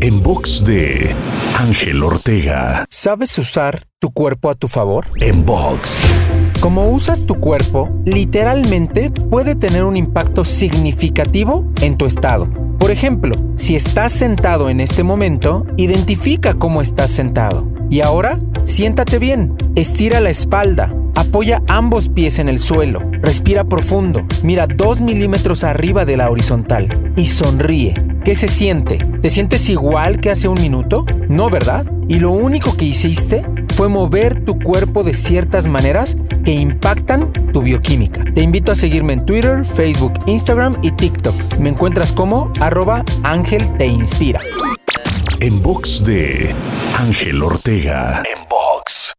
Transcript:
En box de Ángel Ortega. ¿Sabes usar tu cuerpo a tu favor? En box. Como usas tu cuerpo, literalmente puede tener un impacto significativo en tu estado. Por ejemplo, si estás sentado en este momento, identifica cómo estás sentado. Y ahora, siéntate bien, estira la espalda, apoya ambos pies en el suelo, respira profundo, mira dos milímetros arriba de la horizontal y sonríe. ¿Qué se siente? ¿Te sientes igual que hace un minuto? No, ¿verdad? Y lo único que hiciste fue mover tu cuerpo de ciertas maneras que impactan tu bioquímica. Te invito a seguirme en Twitter, Facebook, Instagram y TikTok. Me encuentras como arroba Ángel Te Inspira. En box de Ángel Ortega. En box.